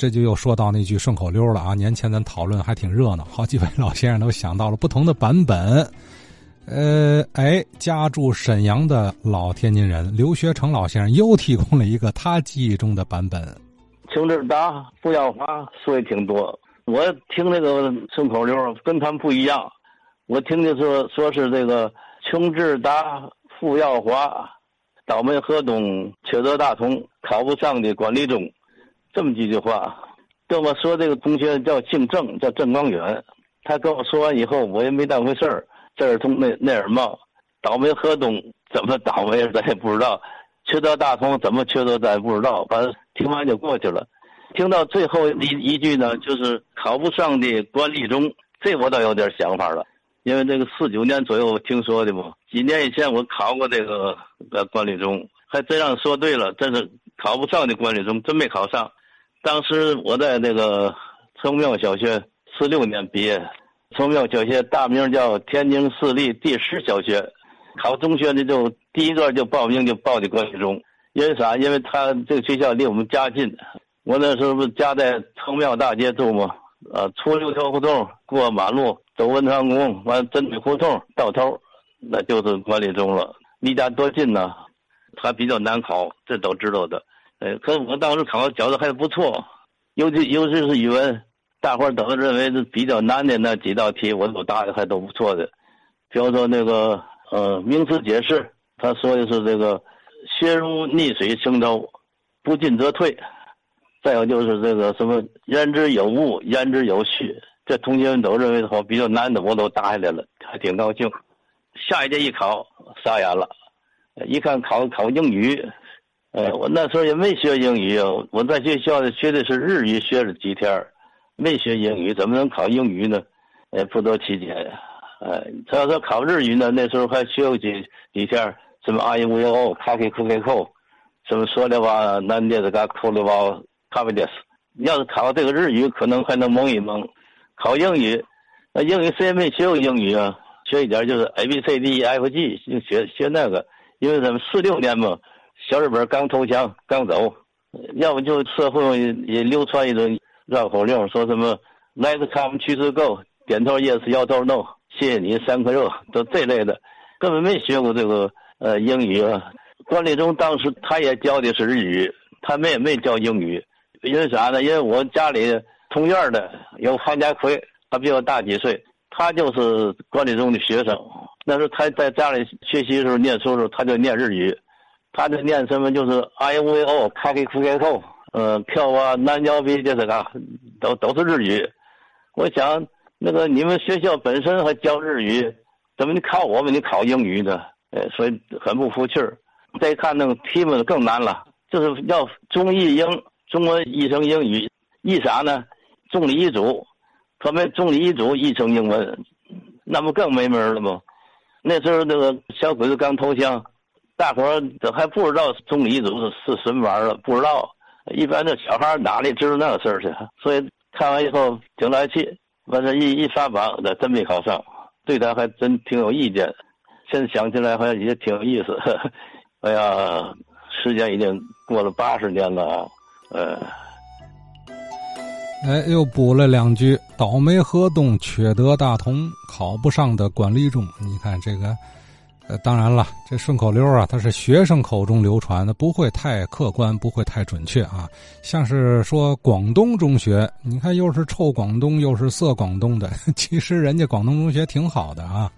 这就又说到那句顺口溜了啊！年前咱讨论还挺热闹，好几位老先生都想到了不同的版本。呃，哎，家住沈阳的老天津人刘学成老先生又提供了一个他记忆中的版本。穷志达、傅耀华说的挺多，我听那个顺口溜跟他们不一样。我听的说说是这个穷志达、傅耀华，倒霉河东，缺德大同，考不上的管理中，这么几句话。跟我说这个同学叫姓郑，叫郑光远。他跟我说完以后，我也没当回事儿。这儿通那那儿冒，倒霉河东怎么倒霉咱也不知道，缺德大同怎么缺德咱也不知道，反正听完就过去了。听到最后一一句呢，就是考不上的管理中，这我倒有点想法了，因为这个四九年左右听说的嘛，几年以前我考过这个呃管理中，还真让说对了，真是考不上的管理中，真没考上。当时我在那个崇庙小学四六年毕业。崇庙小学大名叫天津市立第十小学，考中学呢就第一个就报名就报的管理中，因为啥？因为他这个学校离我们家近，我那时候不家在崇庙大街住嘛，呃，出六条胡同过马路走文昌宫，完真水胡同到头，那就是管理中了。离家多近呢？还比较难考，这都知道的。呃，可我当时考的觉得还不错，尤其尤其是语文。大伙儿都认为是比较难的那几道题，我都答的还都不错的。比如说那个呃名词解释，他说的是这个“学如逆水行舟，不进则退”。再有就是这个什么“言之有物，言之有序”。这同学们都认为好比较难的，我都答下来了，还挺高兴。下一届一考，傻眼了，一看考考英语，呃，我那时候也没学英语啊，我在学校里学的是日语，学了几天。没学英语，怎么能考英语呢？呃，不得其解呀。呃，他要说考日语呢，那时候还学过几几天，什么阿伊乌尤欧、卡克库克扣，什么说的话难的这个扣的话卡贝德斯。要是考这个日语，可能还能蒙一蒙。考英语，那英语谁也没学过英语啊？学一点就是 A B C D E F G，就学学那个。因为咱们四六年嘛，小日本刚投降刚走，要不就社会也流传一种。绕口令说什么？Let's come to the go，点头 yes，摇头 no，谢谢你三颗肉，都这类的，根本没学过这个呃英语啊。管理中当时他也教的是日语，他们也没教英语，因为啥呢？因为我家里同院的有韩家奎，他比我大几岁，他就是管理中的学生。那时候他在家里学习的时候念书的时候，他就念日语，他的念什么就是 I V O，开开开开口。呃，跳啊，南郊比这是个，都都是日语。我想，那个你们学校本身还教日语，怎么你考我们你考英语呢？呃，所以很不服气儿。再看那个题目更难了，就是要中译英，中文译成英语，译啥呢？中理一组，他们中理一组译成英文，那不更没门了吗？那时候那个小鬼子刚投降，大伙儿都还不知道重理一组是是什么玩意儿，不知道。一般的小孩哪里知道那个事儿去？所以看完以后挺来气，完了，一一发榜，那真没考上，对他还真挺有意见。现在想起来好像也挺有意思。哎呀，时间已经过了八十年了啊，呃，哎，又补了两句：倒霉河东，缺德大同，考不上的管理中。你看这个。当然了，这顺口溜啊，它是学生口中流传的，不会太客观，不会太准确啊。像是说广东中学，你看又是臭广东，又是色广东的，其实人家广东中学挺好的啊。